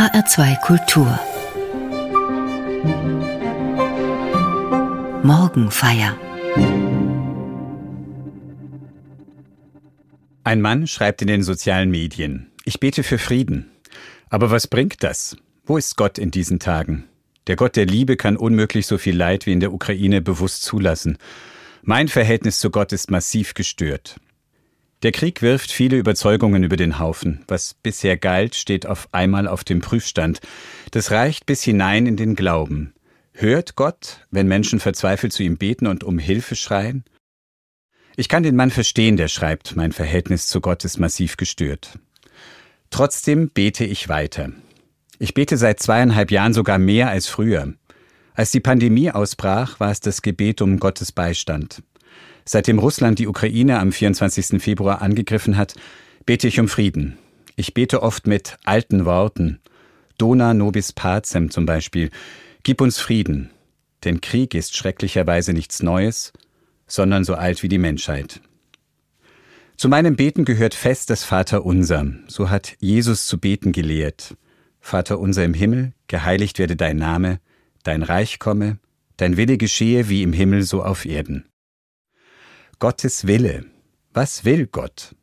HR2 Kultur Morgenfeier Ein Mann schreibt in den sozialen Medien, ich bete für Frieden. Aber was bringt das? Wo ist Gott in diesen Tagen? Der Gott der Liebe kann unmöglich so viel Leid wie in der Ukraine bewusst zulassen. Mein Verhältnis zu Gott ist massiv gestört. Der Krieg wirft viele Überzeugungen über den Haufen. Was bisher galt, steht auf einmal auf dem Prüfstand. Das reicht bis hinein in den Glauben. Hört Gott, wenn Menschen verzweifelt zu ihm beten und um Hilfe schreien? Ich kann den Mann verstehen, der schreibt, mein Verhältnis zu Gott ist massiv gestört. Trotzdem bete ich weiter. Ich bete seit zweieinhalb Jahren sogar mehr als früher. Als die Pandemie ausbrach, war es das Gebet um Gottes Beistand. Seitdem Russland die Ukraine am 24. Februar angegriffen hat, bete ich um Frieden. Ich bete oft mit alten Worten. Dona nobis pacem zum Beispiel. Gib uns Frieden. Denn Krieg ist schrecklicherweise nichts Neues, sondern so alt wie die Menschheit. Zu meinem Beten gehört fest das Vaterunser. So hat Jesus zu beten gelehrt. Vater unser im Himmel, geheiligt werde dein Name, dein Reich komme, dein Wille geschehe wie im Himmel so auf Erden. Gottes Wille. Was will Gott?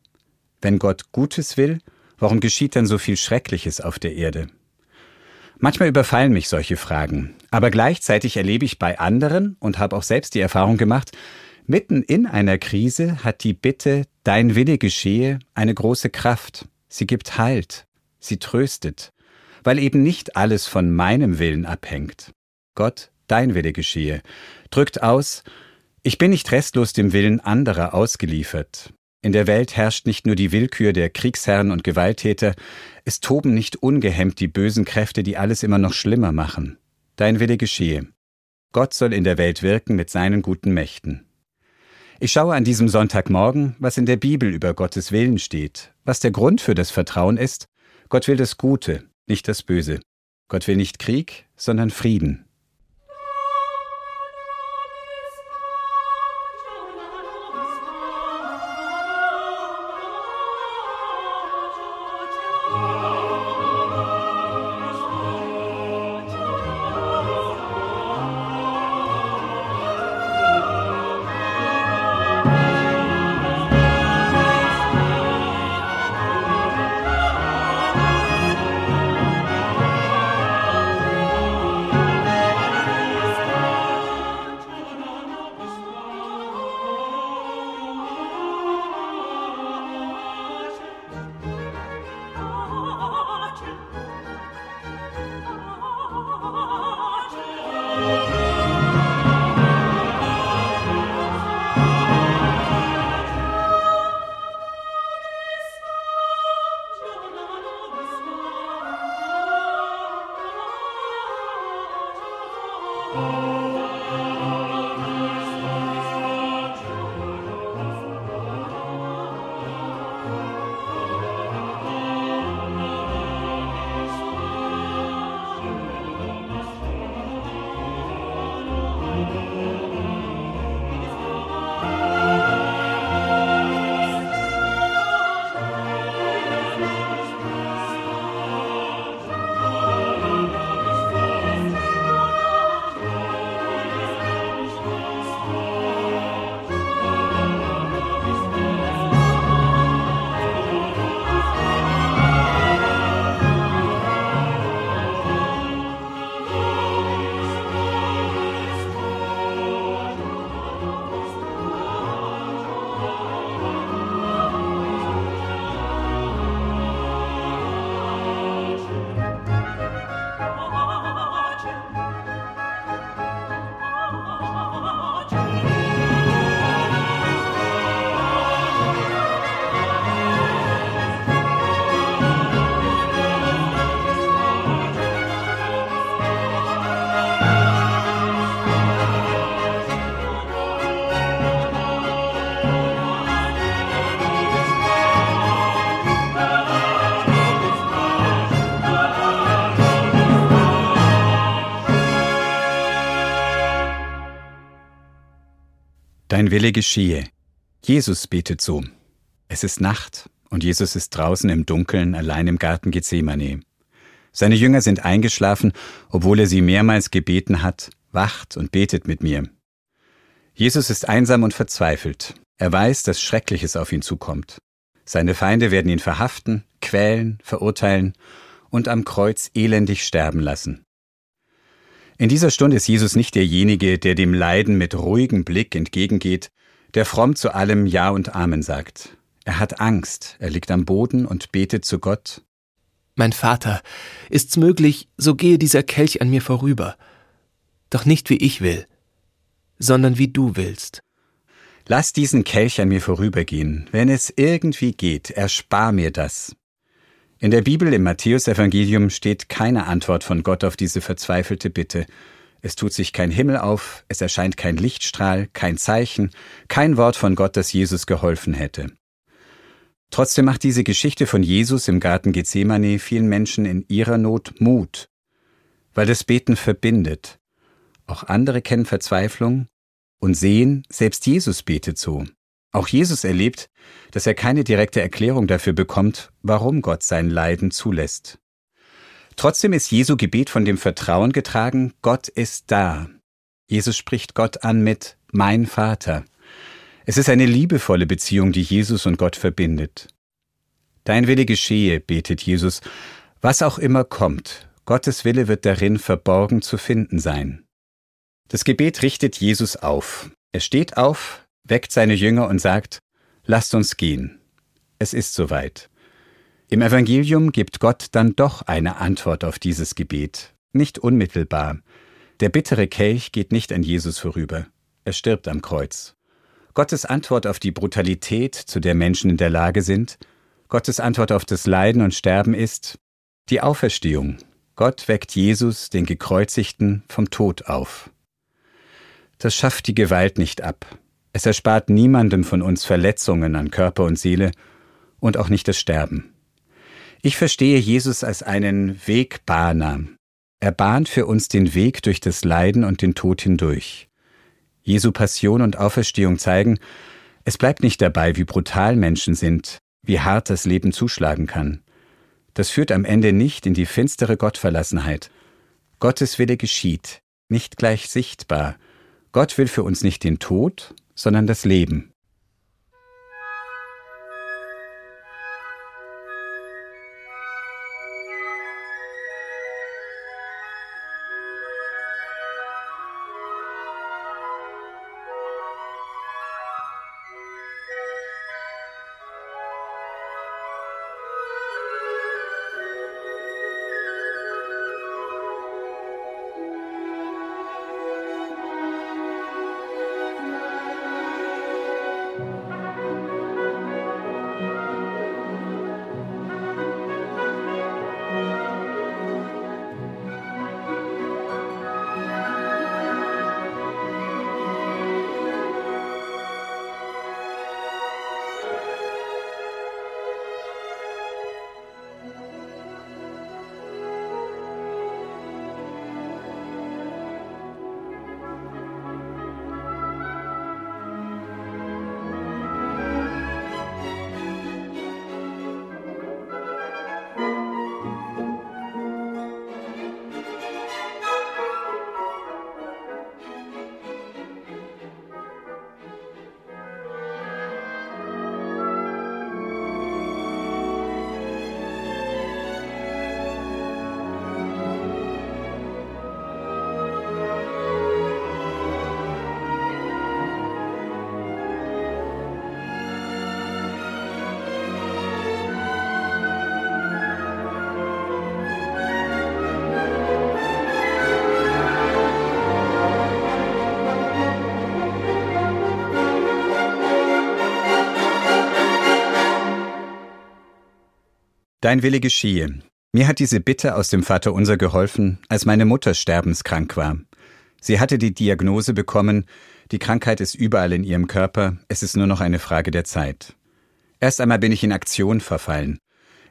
Wenn Gott Gutes will, warum geschieht dann so viel Schreckliches auf der Erde? Manchmal überfallen mich solche Fragen, aber gleichzeitig erlebe ich bei anderen und habe auch selbst die Erfahrung gemacht, mitten in einer Krise hat die Bitte, dein Wille geschehe, eine große Kraft. Sie gibt Halt, sie tröstet, weil eben nicht alles von meinem Willen abhängt. Gott, dein Wille geschehe, drückt aus, ich bin nicht restlos dem Willen anderer ausgeliefert. In der Welt herrscht nicht nur die Willkür der Kriegsherren und Gewalttäter, es toben nicht ungehemmt die bösen Kräfte, die alles immer noch schlimmer machen. Dein Wille geschehe. Gott soll in der Welt wirken mit seinen guten Mächten. Ich schaue an diesem Sonntagmorgen, was in der Bibel über Gottes Willen steht, was der Grund für das Vertrauen ist. Gott will das Gute, nicht das Böse. Gott will nicht Krieg, sondern Frieden. Dein Wille geschehe. Jesus betet so. Es ist Nacht und Jesus ist draußen im Dunkeln allein im Garten Gethsemane. Seine Jünger sind eingeschlafen, obwohl er sie mehrmals gebeten hat, wacht und betet mit mir. Jesus ist einsam und verzweifelt. Er weiß, dass Schreckliches auf ihn zukommt. Seine Feinde werden ihn verhaften, quälen, verurteilen und am Kreuz elendig sterben lassen. In dieser Stunde ist Jesus nicht derjenige, der dem Leiden mit ruhigem Blick entgegengeht, der fromm zu allem Ja und Amen sagt. Er hat Angst, er liegt am Boden und betet zu Gott. Mein Vater, ist's möglich, so gehe dieser Kelch an mir vorüber, doch nicht wie ich will, sondern wie du willst. Lass diesen Kelch an mir vorübergehen, wenn es irgendwie geht, erspar mir das. In der Bibel im Matthäusevangelium steht keine Antwort von Gott auf diese verzweifelte Bitte. Es tut sich kein Himmel auf, es erscheint kein Lichtstrahl, kein Zeichen, kein Wort von Gott, das Jesus geholfen hätte. Trotzdem macht diese Geschichte von Jesus im Garten Gethsemane vielen Menschen in ihrer Not Mut, weil das Beten verbindet. Auch andere kennen Verzweiflung und sehen, selbst Jesus betet so. Auch Jesus erlebt, dass er keine direkte Erklärung dafür bekommt, warum Gott sein Leiden zulässt. Trotzdem ist Jesu Gebet von dem Vertrauen getragen, Gott ist da. Jesus spricht Gott an mit Mein Vater. Es ist eine liebevolle Beziehung, die Jesus und Gott verbindet. Dein Wille geschehe, betet Jesus, was auch immer kommt, Gottes Wille wird darin verborgen zu finden sein. Das Gebet richtet Jesus auf. Er steht auf, weckt seine Jünger und sagt, Lasst uns gehen. Es ist soweit. Im Evangelium gibt Gott dann doch eine Antwort auf dieses Gebet, nicht unmittelbar. Der bittere Kelch geht nicht an Jesus vorüber. Er stirbt am Kreuz. Gottes Antwort auf die Brutalität, zu der Menschen in der Lage sind, Gottes Antwort auf das Leiden und Sterben ist die Auferstehung. Gott weckt Jesus, den Gekreuzigten, vom Tod auf. Das schafft die Gewalt nicht ab. Es erspart niemandem von uns Verletzungen an Körper und Seele und auch nicht das Sterben. Ich verstehe Jesus als einen Wegbahner. Er bahnt für uns den Weg durch das Leiden und den Tod hindurch. Jesu Passion und Auferstehung zeigen, es bleibt nicht dabei, wie brutal Menschen sind, wie hart das Leben zuschlagen kann. Das führt am Ende nicht in die finstere Gottverlassenheit. Gottes Wille geschieht, nicht gleich sichtbar. Gott will für uns nicht den Tod, sondern das Leben. Dein Wille geschehe. Mir hat diese Bitte aus dem Vaterunser geholfen, als meine Mutter sterbenskrank war. Sie hatte die Diagnose bekommen, die Krankheit ist überall in ihrem Körper, es ist nur noch eine Frage der Zeit. Erst einmal bin ich in Aktion verfallen.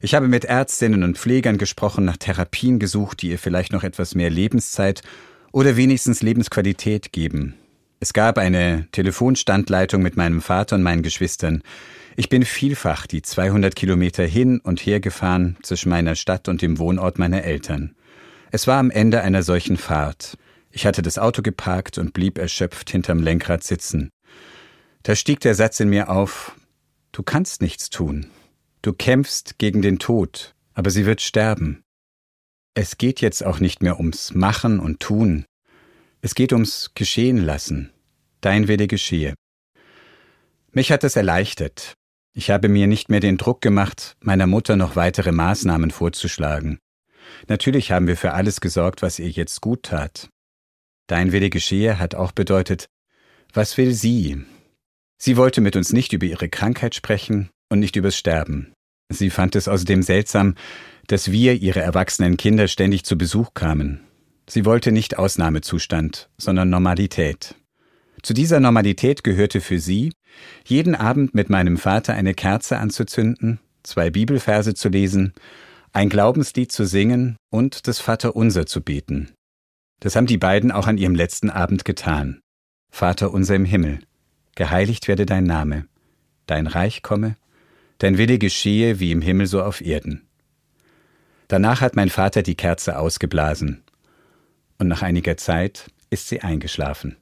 Ich habe mit Ärztinnen und Pflegern gesprochen, nach Therapien gesucht, die ihr vielleicht noch etwas mehr Lebenszeit oder wenigstens Lebensqualität geben. Es gab eine Telefonstandleitung mit meinem Vater und meinen Geschwistern. Ich bin vielfach die 200 Kilometer hin und her gefahren zwischen meiner Stadt und dem Wohnort meiner Eltern. Es war am Ende einer solchen Fahrt. Ich hatte das Auto geparkt und blieb erschöpft hinterm Lenkrad sitzen. Da stieg der Satz in mir auf, du kannst nichts tun. Du kämpfst gegen den Tod, aber sie wird sterben. Es geht jetzt auch nicht mehr ums Machen und Tun. Es geht ums Geschehen lassen. Dein Wille geschehe. Mich hat es erleichtert. Ich habe mir nicht mehr den Druck gemacht, meiner Mutter noch weitere Maßnahmen vorzuschlagen. Natürlich haben wir für alles gesorgt, was ihr jetzt gut tat. Dein Wille geschehe hat auch bedeutet, was will sie? Sie wollte mit uns nicht über ihre Krankheit sprechen und nicht übers Sterben. Sie fand es außerdem seltsam, dass wir, ihre erwachsenen Kinder, ständig zu Besuch kamen. Sie wollte nicht Ausnahmezustand, sondern Normalität. Zu dieser Normalität gehörte für sie, jeden Abend mit meinem Vater eine Kerze anzuzünden, zwei Bibelverse zu lesen, ein Glaubenslied zu singen und das Vaterunser zu beten. Das haben die beiden auch an ihrem letzten Abend getan. Vater unser im Himmel, geheiligt werde dein Name, dein Reich komme, dein Wille geschehe wie im Himmel so auf Erden. Danach hat mein Vater die Kerze ausgeblasen, und nach einiger Zeit ist sie eingeschlafen.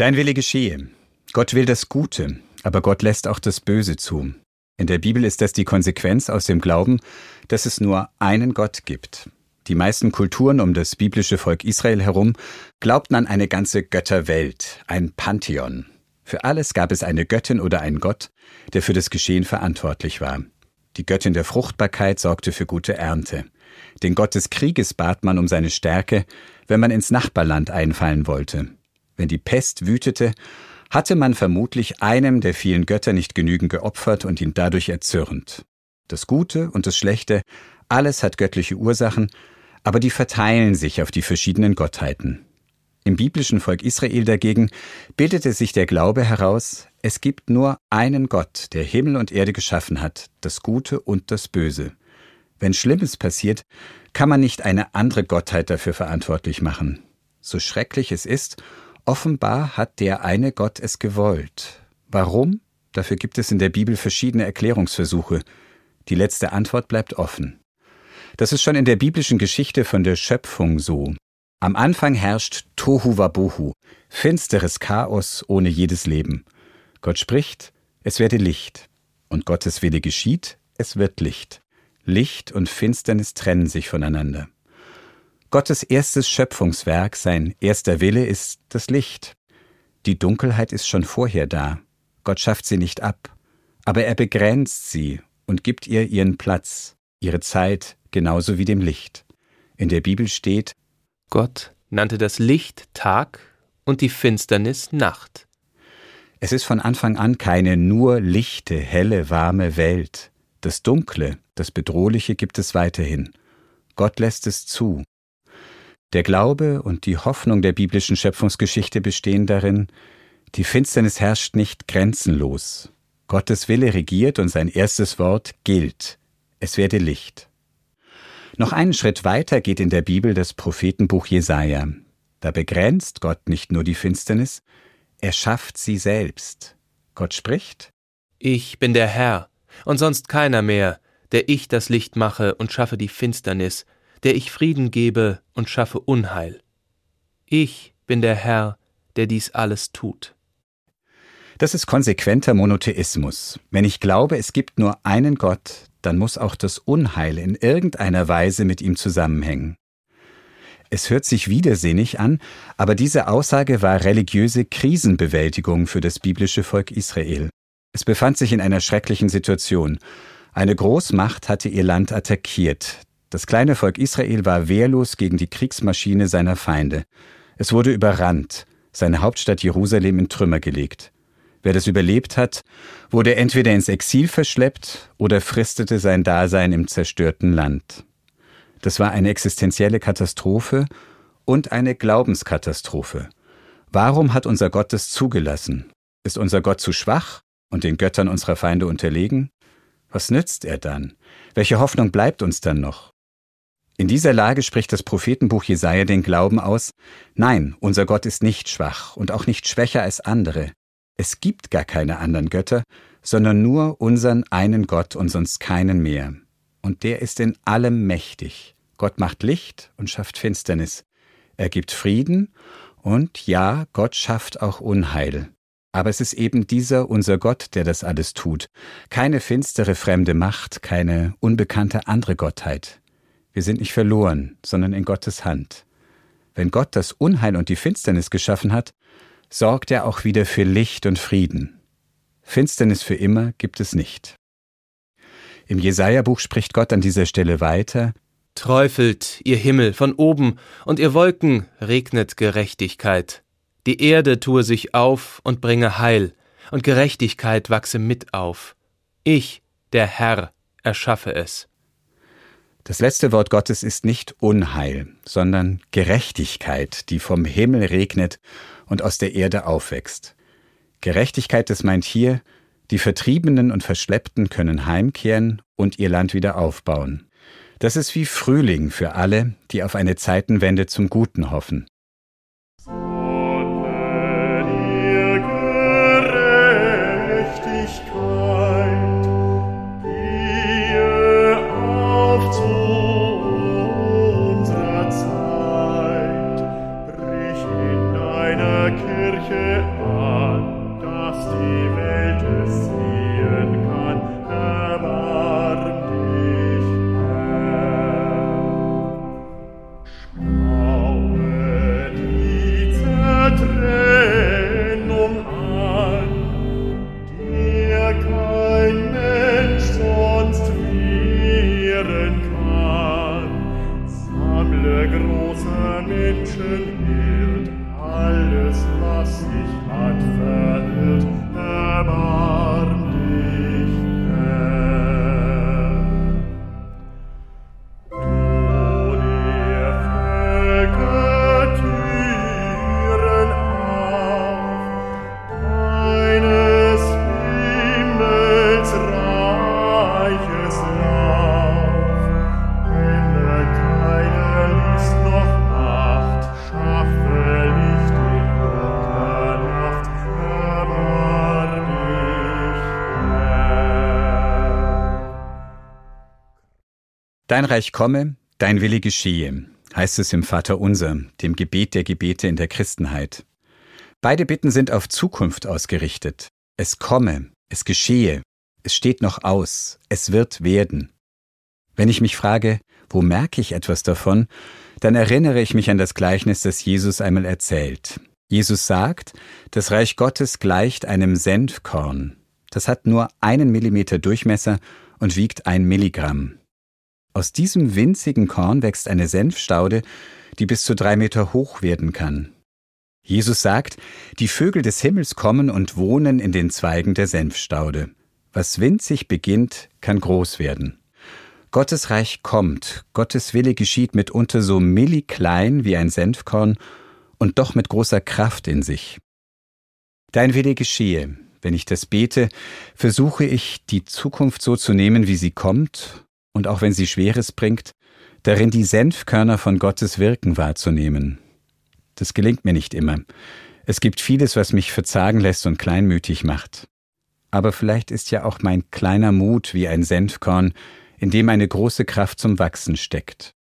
Dein Wille geschehe. Gott will das Gute, aber Gott lässt auch das Böse zu. In der Bibel ist das die Konsequenz aus dem Glauben, dass es nur einen Gott gibt. Die meisten Kulturen um das biblische Volk Israel herum glaubten an eine ganze Götterwelt, ein Pantheon. Für alles gab es eine Göttin oder einen Gott, der für das Geschehen verantwortlich war. Die Göttin der Fruchtbarkeit sorgte für gute Ernte. Den Gott des Krieges bat man um seine Stärke, wenn man ins Nachbarland einfallen wollte. Wenn die Pest wütete, hatte man vermutlich einem der vielen Götter nicht genügend geopfert und ihn dadurch erzürnt. Das Gute und das Schlechte, alles hat göttliche Ursachen, aber die verteilen sich auf die verschiedenen Gottheiten. Im biblischen Volk Israel dagegen bildete sich der Glaube heraus, es gibt nur einen Gott, der Himmel und Erde geschaffen hat, das Gute und das Böse. Wenn Schlimmes passiert, kann man nicht eine andere Gottheit dafür verantwortlich machen. So schrecklich es ist Offenbar hat der eine Gott es gewollt. Warum? Dafür gibt es in der Bibel verschiedene Erklärungsversuche. Die letzte Antwort bleibt offen. Das ist schon in der biblischen Geschichte von der Schöpfung so. Am Anfang herrscht Tohu Wabohu, finsteres Chaos ohne jedes Leben. Gott spricht, es werde Licht. Und Gottes Wille geschieht, es wird Licht. Licht und Finsternis trennen sich voneinander. Gottes erstes Schöpfungswerk, sein erster Wille ist das Licht. Die Dunkelheit ist schon vorher da. Gott schafft sie nicht ab, aber er begrenzt sie und gibt ihr ihren Platz, ihre Zeit genauso wie dem Licht. In der Bibel steht Gott nannte das Licht Tag und die Finsternis Nacht. Es ist von Anfang an keine nur lichte, helle, warme Welt. Das Dunkle, das Bedrohliche gibt es weiterhin. Gott lässt es zu, der Glaube und die Hoffnung der biblischen Schöpfungsgeschichte bestehen darin, die Finsternis herrscht nicht grenzenlos. Gottes Wille regiert und sein erstes Wort gilt. Es werde Licht. Noch einen Schritt weiter geht in der Bibel das Prophetenbuch Jesaja. Da begrenzt Gott nicht nur die Finsternis, er schafft sie selbst. Gott spricht: Ich bin der Herr und sonst keiner mehr, der ich das Licht mache und schaffe die Finsternis, der ich Frieden gebe und schaffe Unheil. Ich bin der Herr, der dies alles tut. Das ist konsequenter Monotheismus. Wenn ich glaube, es gibt nur einen Gott, dann muss auch das Unheil in irgendeiner Weise mit ihm zusammenhängen. Es hört sich widersinnig an, aber diese Aussage war religiöse Krisenbewältigung für das biblische Volk Israel. Es befand sich in einer schrecklichen Situation. Eine Großmacht hatte ihr Land attackiert. Das kleine Volk Israel war wehrlos gegen die Kriegsmaschine seiner Feinde. Es wurde überrannt, seine Hauptstadt Jerusalem in Trümmer gelegt. Wer das überlebt hat, wurde entweder ins Exil verschleppt oder fristete sein Dasein im zerstörten Land. Das war eine existenzielle Katastrophe und eine Glaubenskatastrophe. Warum hat unser Gott das zugelassen? Ist unser Gott zu schwach und den Göttern unserer Feinde unterlegen? Was nützt er dann? Welche Hoffnung bleibt uns dann noch? In dieser Lage spricht das Prophetenbuch Jesaja den Glauben aus: Nein, unser Gott ist nicht schwach und auch nicht schwächer als andere. Es gibt gar keine anderen Götter, sondern nur unseren einen Gott und sonst keinen mehr. Und der ist in allem mächtig. Gott macht Licht und schafft Finsternis. Er gibt Frieden und ja, Gott schafft auch Unheil. Aber es ist eben dieser unser Gott, der das alles tut. Keine finstere fremde Macht, keine unbekannte andere Gottheit. Wir sind nicht verloren, sondern in Gottes Hand. Wenn Gott das Unheil und die Finsternis geschaffen hat, sorgt er auch wieder für Licht und Frieden. Finsternis für immer gibt es nicht. Im Jesaja-Buch spricht Gott an dieser Stelle weiter: Träufelt, ihr Himmel, von oben, und ihr Wolken, regnet Gerechtigkeit. Die Erde tue sich auf und bringe Heil, und Gerechtigkeit wachse mit auf. Ich, der Herr, erschaffe es. Das letzte Wort Gottes ist nicht Unheil, sondern Gerechtigkeit, die vom Himmel regnet und aus der Erde aufwächst. Gerechtigkeit, das meint hier, die Vertriebenen und Verschleppten können heimkehren und ihr Land wieder aufbauen. Das ist wie Frühling für alle, die auf eine Zeitenwende zum Guten hoffen. Reich komme, dein Wille geschehe, heißt es im Vater Unser, dem Gebet der Gebete in der Christenheit. Beide Bitten sind auf Zukunft ausgerichtet. Es komme, es geschehe, es steht noch aus, es wird werden. Wenn ich mich frage, wo merke ich etwas davon, dann erinnere ich mich an das Gleichnis, das Jesus einmal erzählt. Jesus sagt, das Reich Gottes gleicht einem Senfkorn. Das hat nur einen Millimeter Durchmesser und wiegt ein Milligramm. Aus diesem winzigen Korn wächst eine Senfstaude, die bis zu drei Meter hoch werden kann. Jesus sagt, die Vögel des Himmels kommen und wohnen in den Zweigen der Senfstaude. Was winzig beginnt, kann groß werden. Gottes Reich kommt, Gottes Wille geschieht mitunter so milliklein wie ein Senfkorn und doch mit großer Kraft in sich. Dein Wille geschehe. Wenn ich das bete, versuche ich, die Zukunft so zu nehmen, wie sie kommt und auch wenn sie Schweres bringt, darin die Senfkörner von Gottes Wirken wahrzunehmen. Das gelingt mir nicht immer. Es gibt vieles, was mich verzagen lässt und kleinmütig macht. Aber vielleicht ist ja auch mein kleiner Mut wie ein Senfkorn, in dem eine große Kraft zum Wachsen steckt.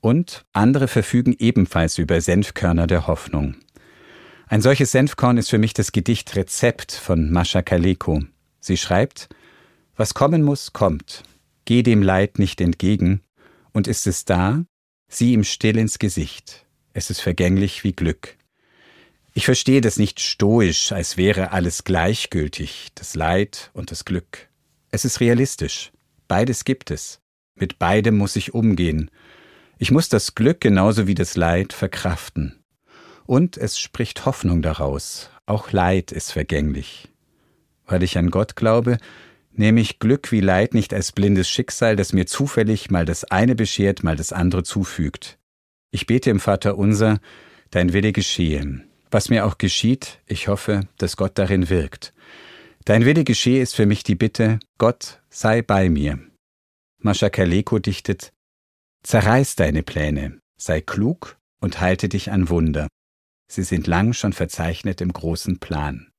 Und andere verfügen ebenfalls über Senfkörner der Hoffnung. Ein solches Senfkorn ist für mich das Gedicht Rezept von Mascha Kaleko. Sie schreibt, Was kommen muss, kommt. Geh dem Leid nicht entgegen, und ist es da, sieh ihm still ins Gesicht. Es ist vergänglich wie Glück. Ich verstehe das nicht stoisch, als wäre alles gleichgültig, das Leid und das Glück. Es ist realistisch. Beides gibt es. Mit beidem muss ich umgehen. Ich muss das Glück genauso wie das Leid verkraften. Und es spricht Hoffnung daraus. Auch Leid ist vergänglich. Weil ich an Gott glaube, nehme ich Glück wie Leid nicht als blindes Schicksal, das mir zufällig mal das eine beschert, mal das andere zufügt. Ich bete im Vater unser, dein Wille geschehe. Was mir auch geschieht, ich hoffe, dass Gott darin wirkt. Dein Wille geschehe ist für mich die Bitte, Gott sei bei mir. Mascha Kaleko dichtet, Zerreiß deine Pläne, sei klug und halte dich an Wunder. Sie sind lang schon verzeichnet im großen Plan.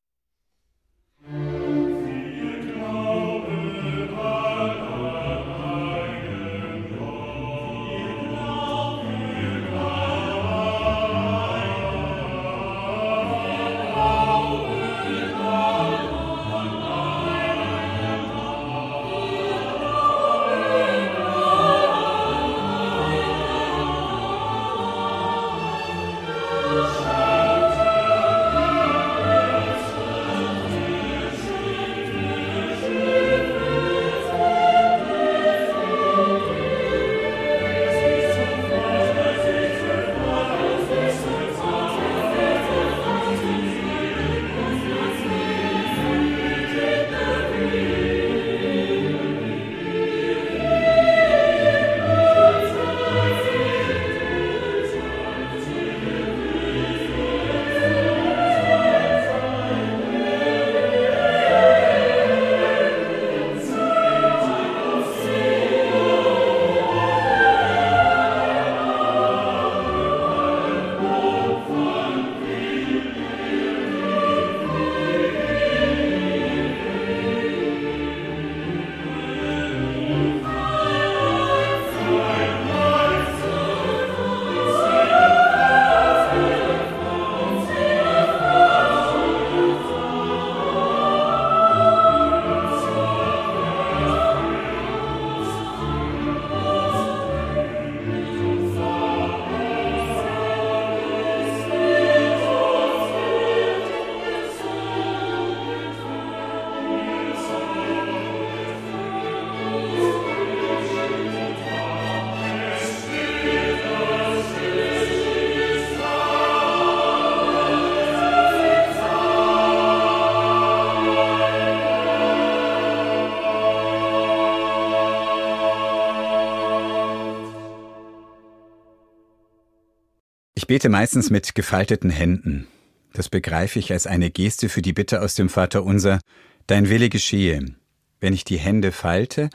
Bete meistens mit gefalteten Händen. Das begreife ich als eine Geste für die Bitte aus dem Vater unser, Dein Wille geschehe. Wenn ich die Hände falte,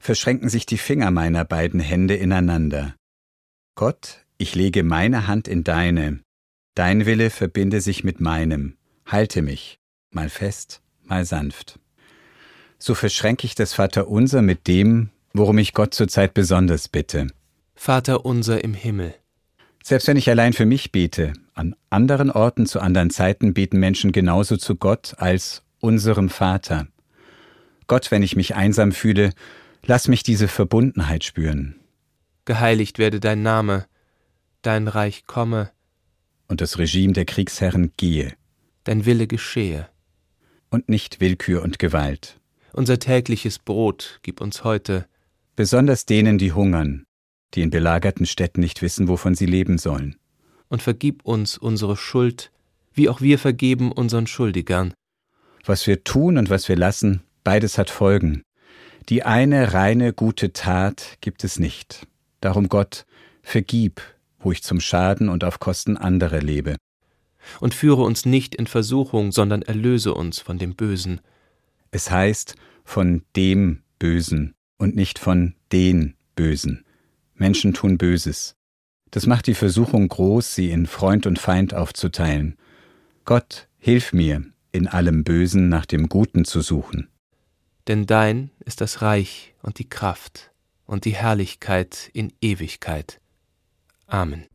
verschränken sich die Finger meiner beiden Hände ineinander. Gott, ich lege meine Hand in deine. Dein Wille verbinde sich mit meinem. Halte mich, mal fest, mal sanft. So verschränke ich das Vaterunser mit dem, worum ich Gott zurzeit besonders bitte. Vater unser im Himmel selbst wenn ich allein für mich bete, an anderen Orten zu anderen Zeiten beten Menschen genauso zu Gott als unserem Vater. Gott, wenn ich mich einsam fühle, lass mich diese Verbundenheit spüren. Geheiligt werde dein Name, dein Reich komme. Und das Regime der Kriegsherren gehe. Dein Wille geschehe. Und nicht Willkür und Gewalt. Unser tägliches Brot gib uns heute. Besonders denen, die hungern, die in belagerten Städten nicht wissen, wovon sie leben sollen. Und vergib uns unsere Schuld, wie auch wir vergeben unseren Schuldigern. Was wir tun und was wir lassen, beides hat Folgen. Die eine reine gute Tat gibt es nicht. Darum Gott, vergib, wo ich zum Schaden und auf Kosten anderer lebe. Und führe uns nicht in Versuchung, sondern erlöse uns von dem Bösen. Es heißt von dem Bösen und nicht von den Bösen. Menschen tun Böses. Das macht die Versuchung groß, sie in Freund und Feind aufzuteilen. Gott, hilf mir, in allem Bösen nach dem Guten zu suchen. Denn dein ist das Reich und die Kraft und die Herrlichkeit in Ewigkeit. Amen.